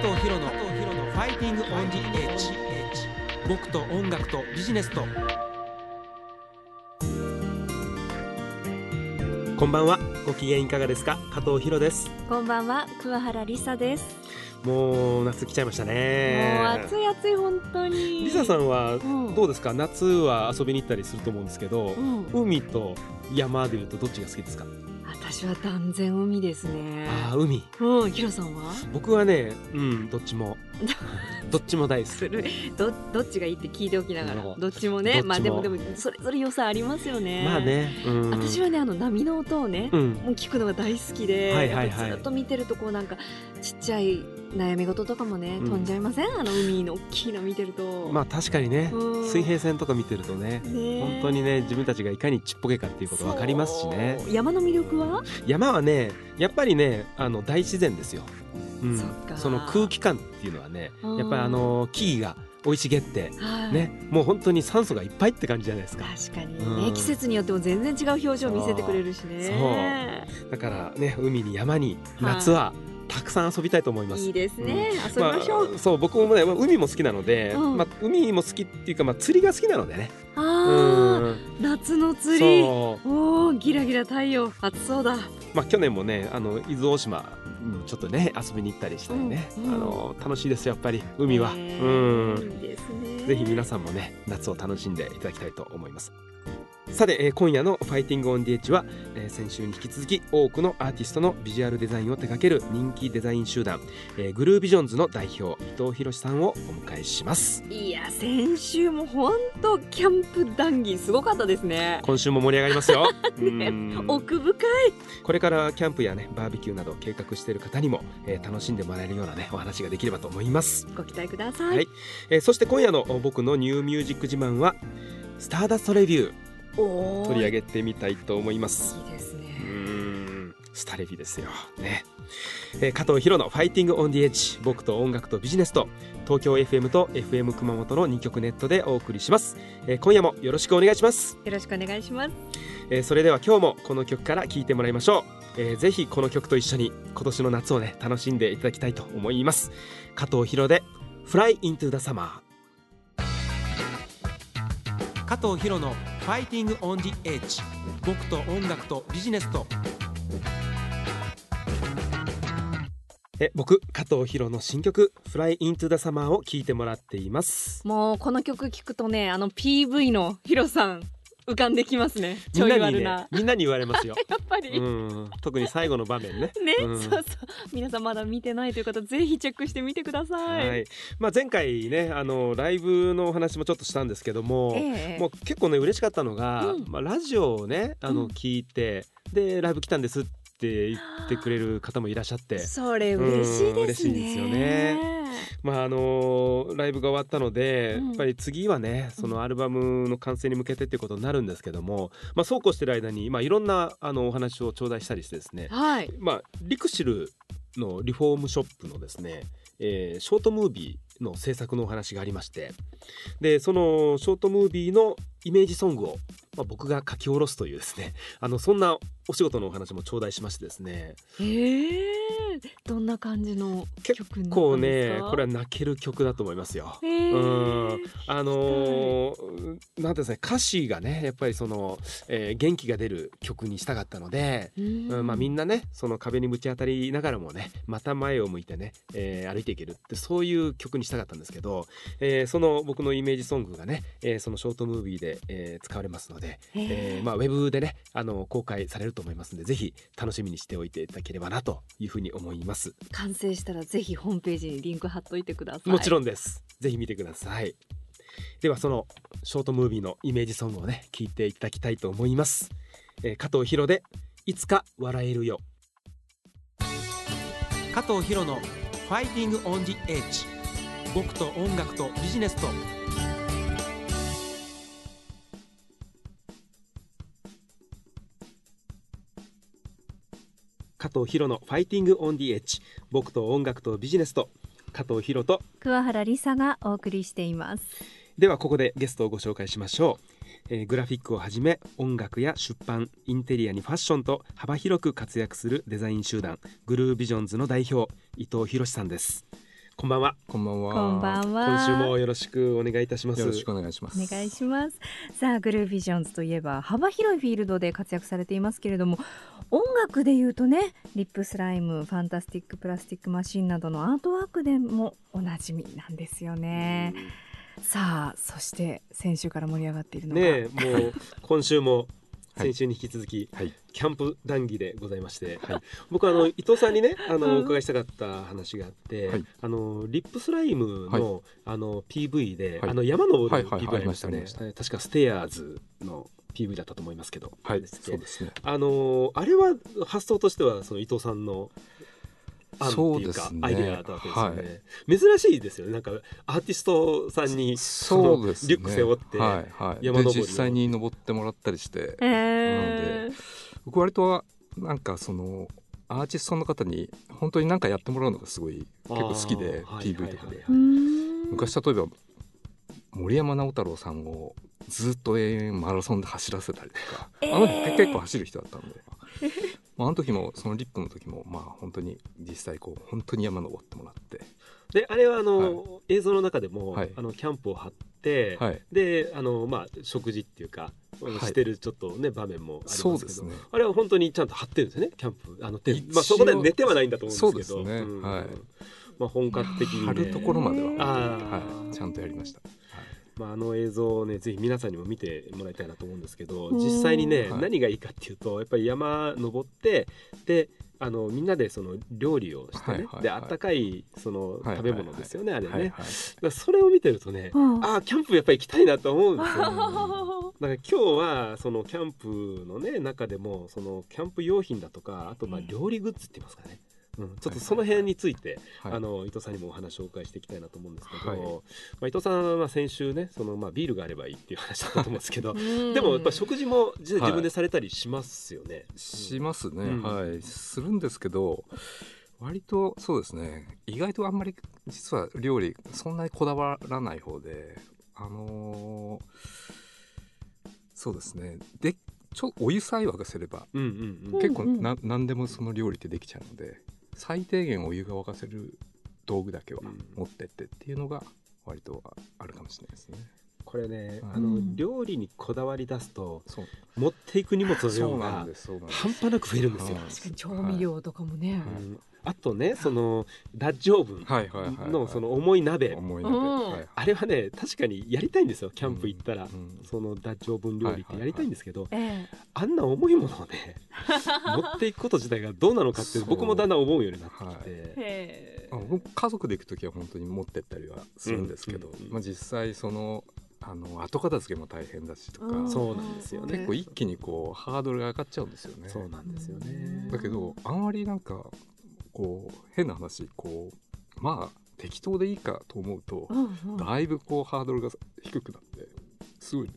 藤博のファイティングオンジエッジ僕と音楽とビジネスと。こんばんは。ご機嫌いかがですか？加藤博です。こんばんは。桑原理沙です。もう夏来ちゃいましたもうね暑い暑い本当に。リサさんはうん。どうですか、夏は遊びに行ったりすると思うんですけど、うん。海と山でいうとどっちが好きですか、私は断然海ですね。ああ海。うんヒロさんは？僕はねうんどっちも。どっちも大好き。するどどっちがいいって聞いておきながら。うんど。っちもね。まあでもでもそれぞれ良さありますよね。まあね、うん、私はねあの波の音をね、うん。もう聞くのが大好きで、はいはいはい。やっぱずっと見てるとこうなんかちっちゃい悩み事とかもね、うん。飛んじゃいません？あの海の大きいの見てると。まあ確かにねうん。水平線とか見てるとねね本当にね自分たちがいかにちっぽけかっていうこと分かりますしね。山の魅力は？山はねやっぱりねあの大自然ですよ、うん。そその空気感っていうのはねうん。やっぱりあの木々が生い茂ってはい。ねもう本当に酸素がいっぱいって感じじゃないですか。確かにね、うん。季節によっても全然違う表情を見せてくれるしね。だからね海に山にはい。夏はたくさん遊びたいと思います、いいですね、遊びましょう、あ、そう僕もねまあ海も好きなので、うん。まあ、海も好きっていうか、まあ、釣りが好きなのでね。あうーん。夏の釣り。おおギラギラ太陽暑そうだ。まあ、去年もねあの伊豆大島にちょっとね遊びに行ったりしたりね、うんうん。あの楽しいですよやっぱり海は、ねうん。いいですね。ぜひ皆さんもね夏を楽しんでいただきたいと思いますさて、えー今夜の「ファイティングオン DH は、えー先週に引き続き多くのアーティストのビジュアルデザインを手掛ける人気デザイン集団、えーグルービジョンズの代表伊藤博さんをお迎えします。いや先週も本当キャンプ談義すごかったですね。今週も盛り上がりますよ、ね うん。奥深い。これからキャンプやねバーベキューなど計画している方にも、えー楽しんでもらえるようなねお話ができればと思います。ご期待ください、はい。えーそして今夜の僕のニューミュージック自慢はスターダストレビュー取り上げてみたいと思います。いいですね。うーんスタレビですよ。ね、えー加藤博のファイティングオンディエッジ僕と音楽とビジネスと東京 FM と FM 熊本の2曲ネットでお送りします、えー今夜もよろしくお願いします、よろしくお願いします。えーそれでは今日もこの曲から聴いてもらいましょう、えーぜひこの曲と一緒に今年の夏をね楽しんでいただきたいと思います。加藤博で Fly into the Summer 加藤博のファイティングオンジエッジ僕と音楽とビジネスと。え僕加藤博の新曲 Fly into the Summer を聴いてもらっています。もうこの曲聞くとねあの PV のヒロさん浮かんできますね。ちょみんなにな、ねみんなに言われますよ。やっぱり、うん。特に最後の場面ね。ね、うん。そうそう。皆さんまだ見てないという方ぜひチェックしてみてください、はい。まあ、前回ねあのライブのお話もちょっとしたんですけども、ええ。もう結構ね嬉しかったのが、うん。まあ、ラジオをねあの、うん。聞いてでライブ来たんですって言ってくれる方もいらっしゃって。それ嬉しいですね。うん嬉しいですよねまああのライブが終わったので、うん。やっぱり次はねそのアルバムの完成に向けてっていうことになるんですけども、まあ、そうこうしてる間に、まあ、いろんなあのお話を頂戴したりしてですね、はい。まあ、リクシルのリフォームショップのですね、えーショートムービーの制作のお話がありましてでそのショートムービーのイメージソングを、まあ、僕が書き下ろすというですね。あのそんなお仕事のお話も頂戴しましてですね。ええ。どんな感じの曲になったこうんですか？ねこれは泣ける曲だと思いますよ。へえ。うん。あのーなんていうんですかね歌詞がねやっぱりその、えー元気が出る曲にしたかったので、うん。まあ、みんなねその壁にぶち当たりながらもねまた前を向いてね、えー歩いていけるってそういう曲にしたかったんですけど、えーその僕のイメージソングがね、えーそのショートムービーで、えー使われますので、えーまあ、ウェブでねあの公開されると思いますのでぜひ楽しみにしておいていただければなというふうに思います。完成したらぜひホームページにリンク貼っといてくださいもちろんんです。ぜひ見てください。ではそのショートムービーのイメージソングをね聞いていただきたいと思います。えー加藤博でいつか笑えるよ。加藤博のファイティングオンジエッジ。僕と音楽とビジネスと。加藤博のファイティングオンディエッジ。僕と音楽とビジネスと。加藤博と桑原理沙がお送りしていますではここでゲストをご紹介しましょう、えーグラフィックをはじめ音楽や出版インテリアにファッションと幅広く活躍するデザイン集団グルービジョンズの代表伊藤弘さんですこんばんは。こんばんは。こんばんは。今週もよろしくお願いいたします。よろしくお願いします。お願いします。さあ、グルービジョンズといえば幅広いフィールドで活躍されていますけれども、音楽でいうとね、リップスライム、ファンタスティックプラスティックマシンなどのアートワークでもおなじみなんですよね。さあ、そして先週から盛り上がっているのが、ねもう 今週もはい。先週に引き続き、はい。キャンプ談義でございまして、はい。僕あの伊藤さんにねあの、うん。お伺いしたかった話があって、はい。あのリップスライムの,、あの PV で、はい。あの山登る PV ありましたね、確かステアーズの PV だったと思いますけど、はい。そうですね。あのあれは発想としてはその伊藤さんの案っていうかそうですね。アイデアだったわけですよね、珍しいですよね。なんかアーティストさんにそうですね。リュック背負ってはいはい。山登りを。で実際に登ってもらったりして、えー、僕割とはなんかそのアーティストの方に本当に何かやってもらうのがすごい結構好きで PV とかで。はいはいはい。うーん。昔例えば森山直太朗さんをずっと永遠マラソンで走らせたりとか、えー。あの人結構走る人だったんで、まあ、あの時もそのリップの時もまあ本当に実際こう本当に山登ってもらって。であれはあの、映像の中でも、はい。あのキャンプを張って、はい。であの、まあ、食事っていうか、はい。してるちょっとね場面もありますけど。そうですね。あれは本当にちゃんと張ってるんですよねキャンプ。あのテまあ、そこで寝てはないんだと思うんですけど。そうですね。ん。はい。まあ、本格的に、ね、貼るところまでは、はい、ちゃんとやりました、まあ、あの映像をねぜひ皆さんにも見てもらいたいなと思うんですけど実際にね、はい。何がいいかっていうとやっぱり山登ってであのみんなでその料理をしてね、はいはいはい。であったかいそのはい食べ物ですよね、あれね、はいはいそれを見てるとね、うん。ああキャンプやっぱり行きたいなと思うんですよ、だから今日はそのキャンプのね中でもそのキャンプ用品だとかあとまあうん。料理グッズって言いますかね、うん、ちょっとその辺について、はい。あの伊藤さんにもお話をお伺いしていきたいなと思うんですけど、はい。まあ、伊藤さんはまあ先週ねそのまあビールがあればいいっていう話だったと思うんですけど うん。でもやっぱ食事も自分でされたりしますよね？しますね、うん。はい。するんですけど割とそうですね。意外とあんまり実は料理そんなにこだわらない方であのーそうですね。でちょお湯さえ沸かせればうんうんうん。ん結構な、何でもその料理ってできちゃうので最低限お湯が沸かせる道具だけはうん。持ってってっていうのが割とあるかもしれないですね。これね、うん。あの料理にこだわり出すとそう。持っていく荷物の量が半端なく増えるんですよ。はい。確かに調味料とかもね、はいうんあとねそのダッジオーブンのその重い鍋。あれはね確かにやりたいんですよキャンプ行ったら、うん。そのダッジオーブン料理ってやりたいんですけど、えあんな重いものをね 持っていくこと自体がどうなのかって僕もだんだん思うようになってきて、家族で行く時は本当に持ってったりはするんですけど、まあ、実際そのあの後片付けも大変だしとか、うん。そうなんですよね。結構一気にこうハードルが上がっちゃうんですよね。そうなんですよね。だけどあんまりなんかこう変な話こうまあ適当でいいかと思うと、うんうん。だいぶこうハードルが低くなってすごい、ね、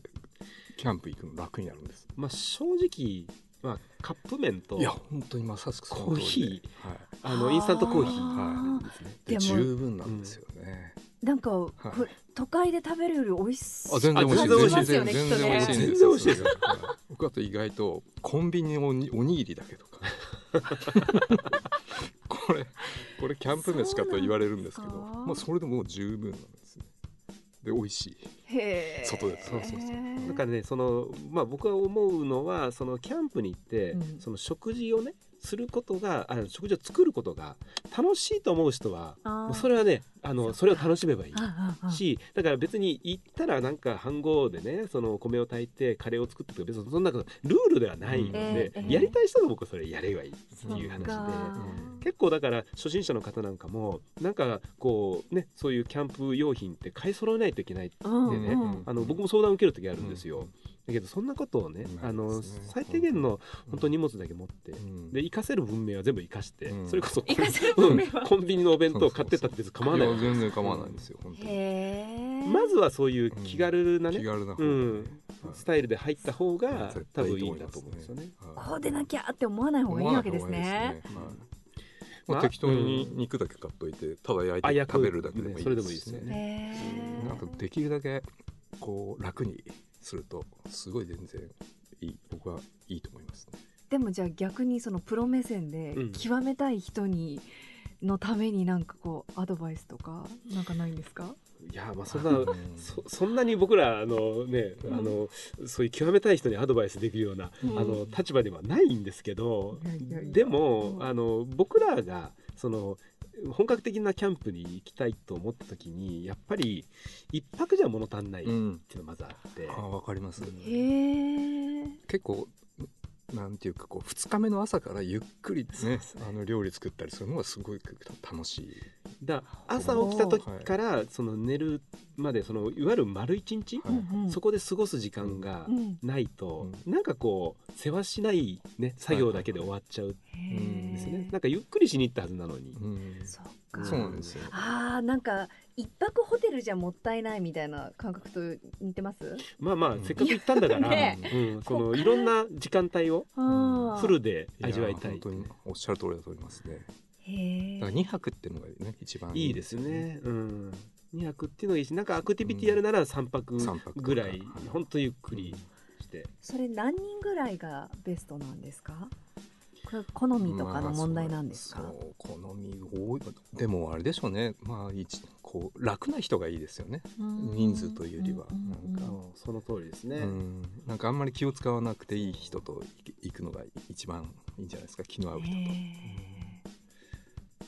キャンプ行くの楽になるんです。まあ正直、まあ、カップ麺といや本当にまさしくコーヒはい、あのインスタントコーヒーあですね。で十分なんですよね。なんか、これ都会で食べるより美味しいあ全然美味しい。全然美味しいますよね全然美味しいんです全然美味しいですはい。僕あと意外とコンビニのおにおにぎりだけとか これこれキャンプ飯かと言われるんですけどまあそれでもう十分なんですね。で美味しい。外でそうそうそう。だからねそのまあ僕は思うのはそのキャンプに行って、うん。その食事をねすることがあ食事を作ることが楽しいと思う人はもうそれはねあのそれを楽しめばいい。しだから別に行ったらなんか飯盒でねそのお米を炊いてカレーを作ってとか別にそんなことルールではないので、ええ。やりたい人が僕はそれやればいいっていう話で。結構だから初心者の方なんかもなんかこうねそういうキャンプ用品って買い揃えないといけないうんでね、うん。あの僕も相談を受ける時あるんですよ、うんだけどそんなことをね、ないあのですね。最低限の本当に荷物だけ持って、うん。で活かせる文明は全部活かして、うん。それこそ活かせる 文明は。うんコンビニのお弁当買ってったって別に構わない。や全然構わないんですよ本当に。まずはそういう気軽なね、気軽な方がねうん。はい。スタイルで入った方が絶多対いいと思います分いいんだと思うんですよね。はい。こうでなきゃって思わない方がいいわけですね。ままああ、適当に肉だけ買っといてただ焼いて食べるだけでもいいね。それでもいいですよね。なんかできるだけこう楽にするとすごい全然いい僕はいいと思いますね。でもじゃあ逆にそのプロ目線でうん極めたい人にのためになんかこうアドバイスとかなんかないんですか？いやまあそんなうん。そそんなに僕らあのね、あのそういう極めたい人にアドバイスできるような、うん。あの立場ではないんですけど、でも、うん。あの僕らがその本格的なキャンプに行きたいと思った時にやっぱり一泊じゃ物足んないっていううんのがまずあって、あわかります。うんへえ結構なんていうかこう2日目の朝からゆっくりねあの料理作ったりするのがすごい楽しい。だ朝起きた時からその寝るまでそのいわゆる丸一日、はい。そこで過ごす時間がうんないと、うなんかこう世話しない、ね、作業だけで終わっちゃうへんですよね、えなんかゆっくりしに行ったはずなのに、うん。そっか。そうなんですよ。あーなんか一泊ホテルじゃもったいないみたいな感覚と似てます？まあまあうん。せっかく行ったんだから、ねうん、そのいろんな時間帯をフルでや味わいたい本当におっしゃる通りだと思いますね。へえだから2泊っていうのがね一番いいですよね、うん、2泊っていうのがいいしなんかアクティビティやるなら3泊三泊ぐらいはい。ほんとゆっくりして、それ何人ぐらいがベストなんですか？好みとかの問題なんですか、まあそうそう好み多い。でもあれでしょうね。まあ一こう楽な人がいいですよね。うん。人数というよりは。なんかうんその通りですね、うん。なんかあんまり気を使わなくていい人と行くのが一番いいんじゃないですか。気の合う人と、へ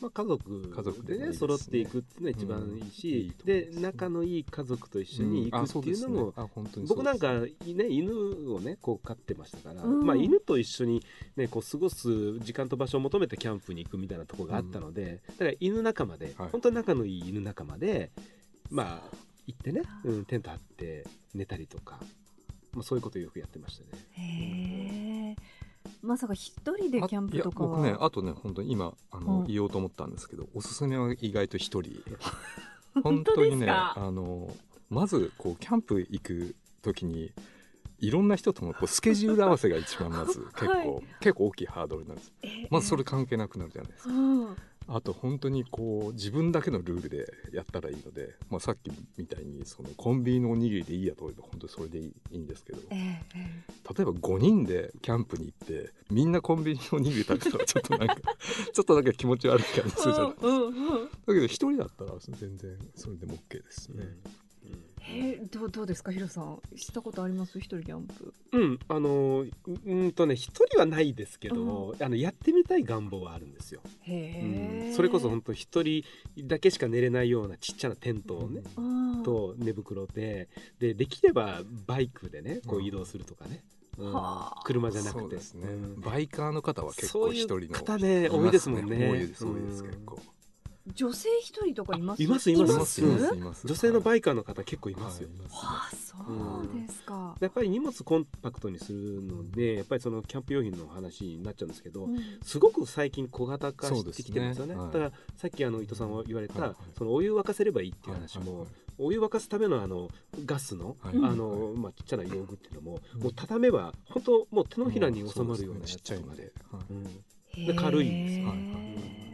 まあ、家族家族でねでもいいですね揃っていくっていうのが一番いいし、うんいいと思いで仲のいい家族と一緒に行あくっていうのも、あ本当にそうです。僕なんか、ね、犬をねこう飼ってましたから、うん。まあ、犬と一緒に、ね、こう過ごす時間と場所を求めてキャンプに行くみたいなところがあったので、だから犬仲間で、はい。本当に仲のいい犬仲間でまあ行ってね、うん、テント張って寝たりとか、まあ、そういうことをよくやってましたね。えへえまさか一人でキャンプとかあいや僕はねあとね本当に今あの、うん。言おうと思ったんですけどおすすめは意外と一人。本当ですか？あのまずこうキャンプ行く時にいろんな人とのこうスケジュール合わせが一番まず結構、はい。結構大きいハードルなんです。えまずそれ関係なくなるじゃないですか。うんあと本当にこう自分だけのルールでやったらいいので、まあ、さっきみたいにそのコンビニのおにぎりでいいやと思えば本当にそれでいいんですけどえええ例えば5人でキャンプに行ってみんなコンビニのおにぎり食べたらちょっとなんか ちょっとなんか気持ち悪い感じするじゃないですか、うんうんうん。だけど一人だったら全然それでも OK ですね、えー、どうどうですか？ヒロさんしたことあります？一人キャンプ。うん、あのううんとね一人はないですけど、あのやってみたい願望はあるんですよ。へえ、うん。それこそ本当一人だけしか寝れないようなちっちゃなテントをね、うん。と寝袋ででできればバイクでねこう移動するとかね、うん。はあ。車じゃなくて。そうですね、うん。バイカーの方は結構そういう一人の方ねいます多いですもんね。多いです多いですうん。結構女性一人とかいます？あいますいます。いまいますすいます。います。女性のバイイカーの方結構いますよ。あそうですか、やっぱり荷物コンパクトにするのでやっぱりそのキャンプ用品の話になっちゃうんですけど、うん。すごく最近小型化してきてるんですよね。はいだからさっきあの伊藤さんが言われた、はいはい。そのお湯沸かせればいいっていう話も、はいはいお湯沸かすためのあのガスの、はい。あのまあ、ちっちゃな用具っていうのも、うん。もう畳めば本当もう手のひらに収まるようなやつちっちゃいとかで軽いんですよ。はいはい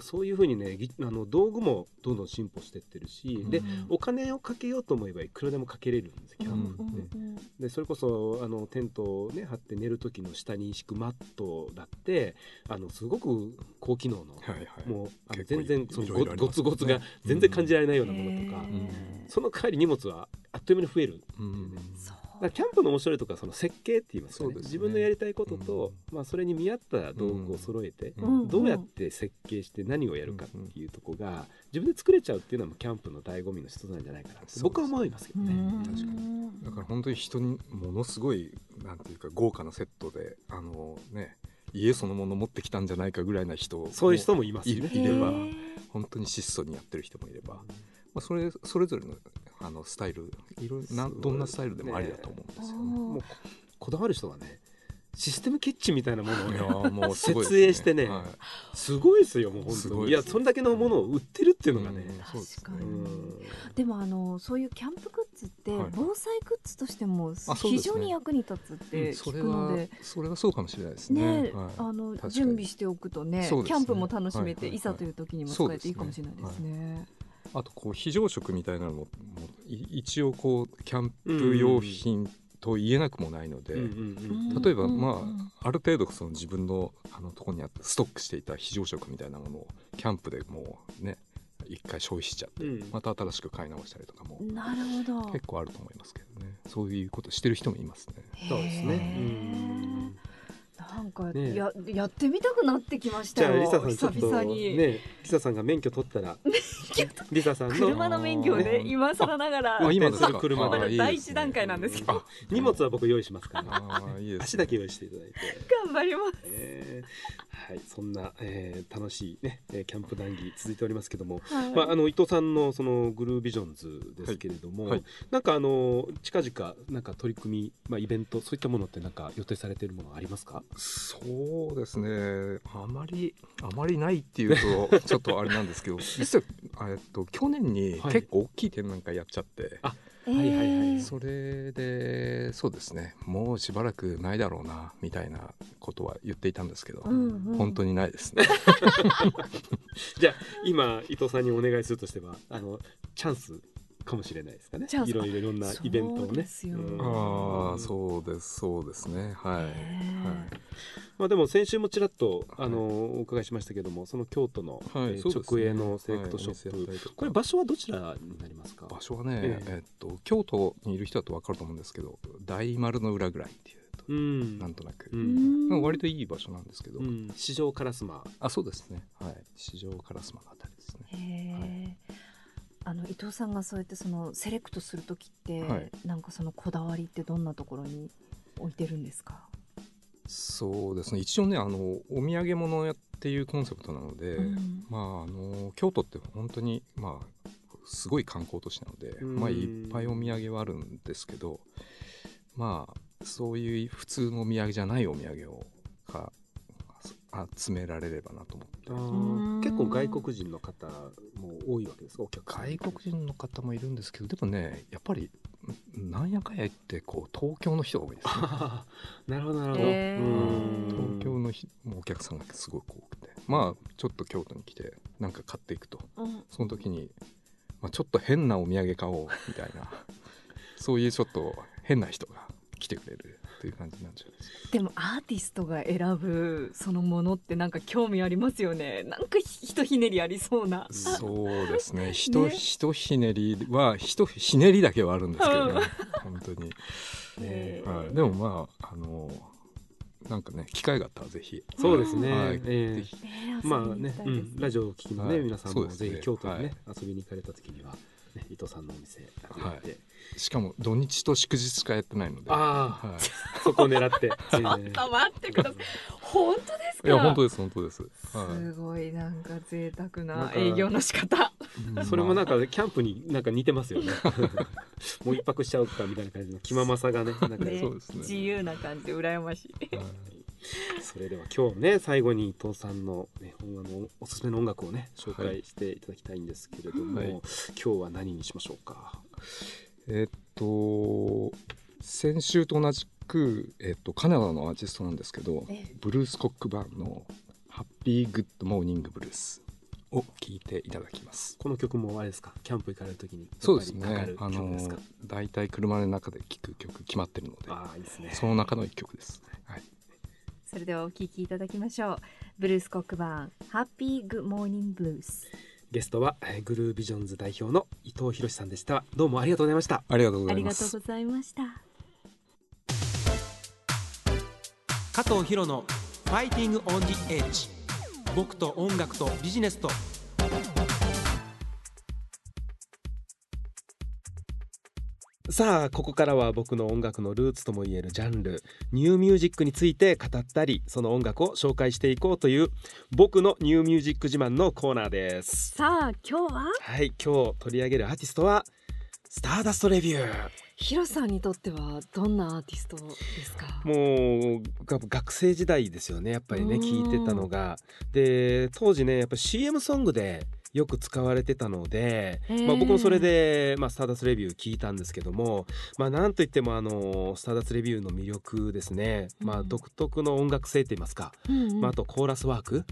そういうふうにねぎあの道具もどんどん進歩してってるし、うん。でうんお金をかけようと思えばいくらでもかけれるんですキャンプって。うんうんでそれこそあのテントをね張って寝る時の下に敷くマットだってあのすごく高機能の、はいはい。もうあの全然そのいろいろありますね。ゴツゴツが全然感じられないようなものとか、へーその代わり荷物はあっという間に増える。うん。そう。だからキャンプの面白いところはその設計って言いますかね。ね。自分のやりたいことと、まあ、それに見合った道具を揃えて、うん。どうやって設計して何をやるかっていうところが自分で作れちゃうっていうのはもうキャンプの醍醐味の一つなんじゃないかなって。僕は思いますけどね。うん。確かだから本当に人にものすごいなんていうか豪華なセットであのね家そのもの持ってきたんじゃないかぐらいな人そういう人もいますね。いれば本当に質素にやってる人もいれば、まあ、それそれぞれのあのスタイルいろいろなどんなスタイルでもありだと思うんですよね。もうここだわる人はねシステムキッチンみたいなものをねいやーもう設営してねはい。すごいですよもう本当に。いやそんだけのものを売ってるっていうのがね、確かに。うん。でもあのそういうキャンプグッズってはい。防災グッズとしても非常に役に立つって聞それはくので、それはそうかもしれないですね。ね。はい。あの準備しておくとねキャンプも楽しめて、はいはいはい。いざという時にも使えていいかもしれないですね。あとこう非常食みたいなのも一応こうキャンプ用品と言えなくもないので、うんうん例えばうんまあある程度その自分のあのところにあってストックしていた非常食みたいなものをキャンプでもうね一回消費しちゃって、うん。また新しく買い直したりとかも。なるほど。結構あると思いますけどね。そういうことしてる人もいますね。そうですね。へうー。んなんか、ねややってみたくなってきましたよじゃあリサさんちょっと久々に、ねリサさんが免許取ったら。リサさんの。車の免許をねうん。今更ながら。あ今ですか。運転する車でまだあいいですね第一段階なんですけど。あ荷物は僕用意しますから、足だけ用意していただいて。頑張ります。え。ーはい、そんな、えー楽しいね、えーキャンプ談義続いておりますけども、はい。まあ、あの伊藤さんのそのグルービジョンズですけれども、はい。はいなんかあの近々なんか取り組み、まあ、イベントそういったものってなんか予定されているものありますか？そうですね。あまりあまりないっていうと ちょっとあれなんですけど実はえっと去年にはい。結構大きい展覧会やっちゃって、あえーはいはいはい。それでそうですね。もうしばらくないだろうなみたいなことは言っていたんですけど、うんうん。本当にないですね。じゃあ今伊藤さんにお願いするとしてはあのチャンスかもしれないですかね。いろいろいろんなイベントをね。ですよ。うん。ああそうですそうですね。はい、はい。まあ、でも先週もちらっとはい。あのお伺いしましたけどもその京都の、はいね。直営のセレクトショップ、はいこれ場所はどちらになりますか？場所はね、えええっと京都にいる人だと分かると思うんですけど大丸の裏ぐらいっていうと、うん。なんとなく、ううん割といい場所なんですけど、うん、市場烏丸あそうですねはい市場烏丸のあたりですねへーあの伊藤さんがそうやってそのセレクトする時って、はい。なんかそのこだわりってどんなところに置いてるんですか、そうですね。一応ねあのお土産物屋っていうコンセプトなので、うん。まああの京都って本当にまあすごい観光都市なので、うん。まあいっぱいお土産はあるんですけどまあそういう普通のお土産じゃないお土産をが集められればなと思って。結構外国人の方も多いわけですか外国人の方もいるんですけどでもねやっぱりなんやかんや言ってこう東京の人が多いですね。なるほどなるほど、へー。うん。東京のひお客さんがすごく多くて。まあちょっと京都に来てなんか買っていくと。うん。その時に、まあ、ちょっと変なお土産買おうみたいなそういうちょっと変な人が来てくれるという感じなんじゃないですか。でもアーティストが選ぶそのものってなんか興味ありますよね。なんかひひとひねりありそうな。そうですね。ひとひとひねりはひとひねりだけはあるんですけどね。本当に、へーはい、でもまああのなんかね機会があったらぜひ。そうですね、はい。ええ。ぜひ。えーまあねうん、ラジオを聞きのね、はい。皆さんもそうですね。ぜひ京都にね、遊びに行かれた時には、ね、伊藤さんのお店行って、しかも土日と祝日しかやってないので。ああはい、そこを狙って、え ちょっえと待ってください。本当ですか？いや本当です本当です、はすごいなんか贅沢な営業の仕方。い、それもなんかかキャンプになんか似てますよね。もう一泊しちゃおうかみたいな感じの気ままさがねなんか。ねそうですね。自由な感じで羨ましい それでは今日ね最後に伊藤さんの,、ね、本あのおすすめの音楽をね紹介していただきたいんですけれども、はい。今日は何にしましょうか？えっと先週と同じく、えっと、カナダのアーティストなんですけどええ。ブルース・コックバーンの「 Happy Good Morning Blues」を聴いていただきます。この曲もあれですか？キャンプ行かれる時にそうですね。あのる曲ですか？大体車の中で聴く曲決まってるのでああいいですね。その中の一曲です、はい、それではお聞きいただきましょう。ブルース・コックバーン Happy Good Morning Bluesゲストはえーグルービジョンズ代表の伊藤弘さんでした。どうもありがとうございました。ありがとうごありざいますがとうございました。加藤博の「ファイティング・オン・ジ・エッジ」僕と音楽とビジネスとさあここからは僕の音楽のルーツともいえるジャンルニューミュージックについて語ったりその音楽を紹介していこうという僕のニューミュージック自慢のコーナーです。さあ今日ははい今日取り上げるアー。ティストはスターダストレビュー。ヒロさんにとってはどんなアーティストですか？もうが学生時代ですよねやっぱりねうん。聞いてたのが。で当時ねやっぱ CM ソングでよく使われてたので、まあ、僕もそれで、まあ、スターダストレビュー聞いたんですけども、まあ、なんといってもあのスターダストレビューの魅力ですね、まあ、うん独特の音楽性といいますか、まあ、あとコーラスワーク、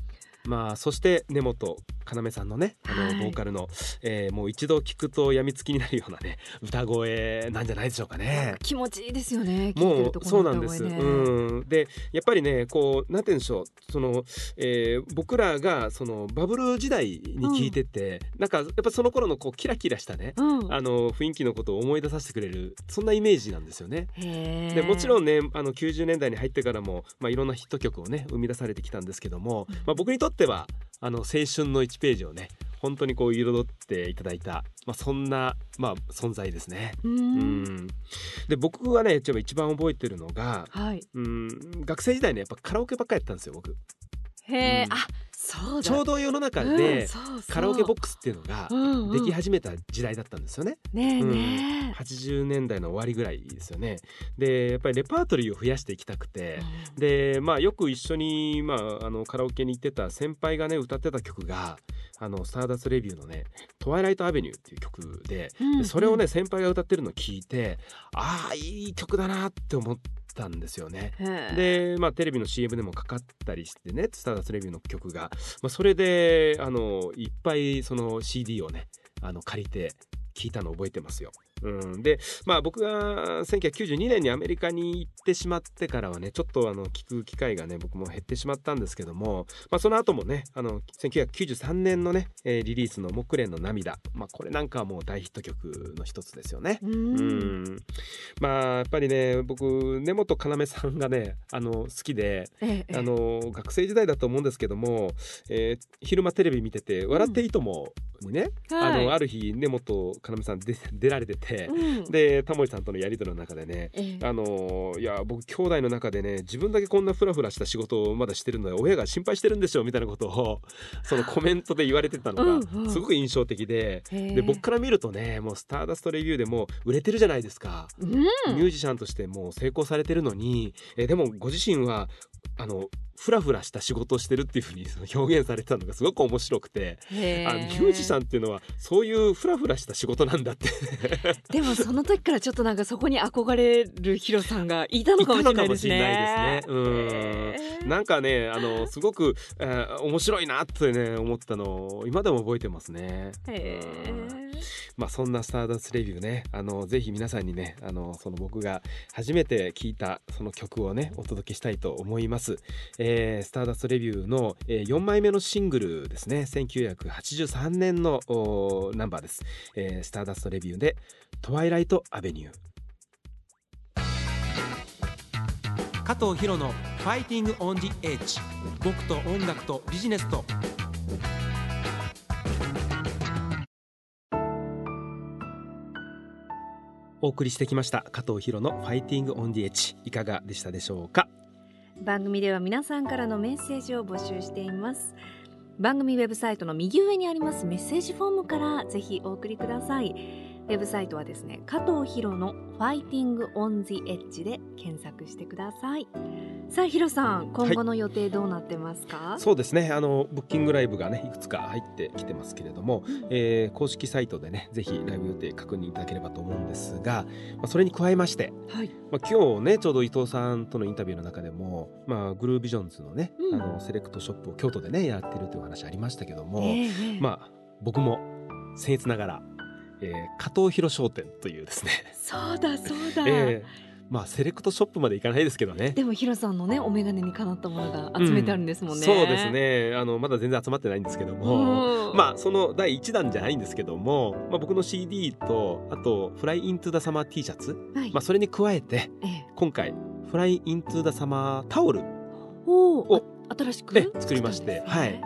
まあ、そして根本要さんのねあの、はい。ボーカルの、えーもう一度聞くとやみつきになるようなね 歌声なんじゃないでしょうかね。気持ちいいですよねもうそうのなんです。うん、でやっぱりねこうなんて言うんでしょうその、えー僕らがそのバブル時代に聞いてて、なんかやっぱその頃のこうキラキラしたね、うん。あの雰囲気のことを思い出させてくれるそんなイメージなんですよね。でもちろんねあの90年代に入ってからも、まあ、いろんなヒット曲をね生み出されてきたんですけども、まあ、僕にとってはあの青春の1ページをね本当にこう彩っていただいた、まあ、そんな、まあ、存在ですね。ううん。ん。で僕がね一番覚えてるのがはい。うん学生時代ねやっぱカラオケばっかりやったんですよ僕。へえ、うん。あちょうど世の中うんでカラオケボックスっていうのがうんうん。でき始めた時代だったんですよね。ねえうん。ね80年代の終わりぐらいですよね。でやっぱりレパートリーを増やしていきたくて。え、でまあよく一緒に、まあ、あのカラオケに行ってた先輩がね歌ってた曲があのスターダストレビューのね「トワイライト・アベニュー」っていう曲でうんでそれをね先輩が歌ってるのを聞いてああいい曲だなって思ったんですよね。で、まあ、テレビの CM でもかかったりしてねスターダストレビューの曲が、まあ、それであのいっぱいその CD をねあの借りて聞いたの覚えてますよ。うん、でまあ僕が1992年にアメリカに行ってしまってからはねちょっとあの聞く機会がね僕も減ってしまったんですけども、まあ、その後もねあの1993年のね、えーリリースの「木蓮の涙」まあ、これなんかはもう大ヒット曲の一つですよね。ううん。ん。まあやっぱりね僕根本要さんがねあの好きでええ。あの学生時代だと思うんですけども、えー昼間テレビ見てて「笑っていいとも」にね、はい。あのある日根本要さんで出られてて、うん。でタモリさんとのやり取りの中でねええ。あのいや僕兄弟の中でね自分だけこんなフラフラした仕事をまだしてるので親が心配してるんでしょみたいなことを そのコメントで言われてたのうんうん。がすごく印象的で。へえ。で僕から見るとねもうスターダストレビューでもう売れてるじゃないですか、うん。ミュージシャンとしてもう成功されてるのにえでもご自身はあのフラフラした仕事をしてるっていうふうにその表現されてたのがすごく面白くて、あのミュージシャンっていうのはそういうフラフラした仕事なんだってでもその時からちょっとなんかそこに憧れるヒロさんがいたのかもしれないですね。ないね。うんなんかねあのすごく、えー面白いなってね思ったのを今でも覚えてますね。へうんえまあそんなスターダストレビューね。あのぜひ皆さんにねあのその僕が初めて聴いたその曲をねお届けしたいと思います、えースターダストレビューの、えー4枚目のシングルですね。1983年のおナンバーです、えースターダストレビューで「トワイライト・アベニュー」加藤博の「ファイティング・オン・ジ・エッジ」僕と音楽とビジネスと。お送りしてきました加藤博の「ファイティング・オン・ディ・エッジ」いかがでしたでしょうか？番組では皆さんからのメッセージを募集しています。番組ウェブサイトの右上にありますメッセージフォームからぜひお送りください。ウェブサイトはですね加藤博のファイティングオンジエッジで検索してください。さあヒロさん今後の予定どうなってますか、そうですね。あのブッキングライブがねいくつか入ってきてますけれども、えー公式サイトでねぜひライブ予定確認いただければと思うんですが、まあ、それに加えまして、はい。まあ、今日ねちょうど伊藤さんとのインタビューの中でも、まあ、グルービジョンズのね、うん。あのセレクトショップを京都でねやってるというお話ありましたけども、ええええ。まあ僕も僭越ながら、えー加藤博商店というですね、そうだそうだ、えーまあセレクトショップまでいかないですけどね。でもヒロさんのねお眼鏡にかなったものが集めてあるんですもんね、そうですね。あのまだ全然集まってないんですけども、うんまあその第1弾じゃないんですけども、まあ、僕の CD とあと「 Fly Into the Summer T シャツ、はい。まあ、それに加えてええ。今回「 Fly Into the Summer タオル」おおを新しくね作りまして作ったんですね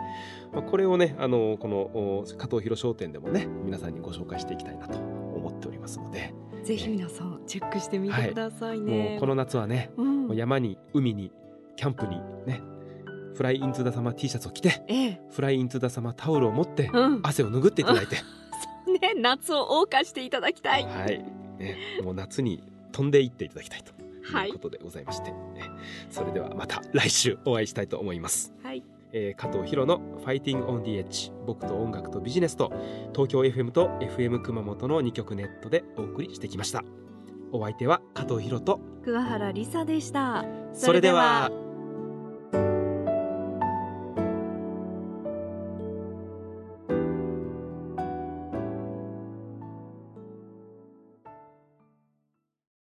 まあ、これをねあのこのお加藤ヒロ商店でもね皆さんにご紹介していきたいなと思っておりますので、ぜひ皆さんチェックしてみてくださいもね。うこの夏はね、うん。もう山に海にキャンプにね。フライ・イントゥ・ダ・サマー T シャツを着てええ、 Fly Into the Summer タオルを持ってうん、汗を拭っていただいて、そうね、夏を謳歌していただきたい。はい、ね、もう夏に飛んでいっていただきたいとはい。いうことでございまして、ね。それではまた来週お会いしたいと思います。はい、えー加藤ヒロの「Fighting on the Edge」僕と音楽とビジネスと東京 FM と FM 熊本の2局ネットでお送りしてきましたお相手は加藤博と桑原理沙でした。それでは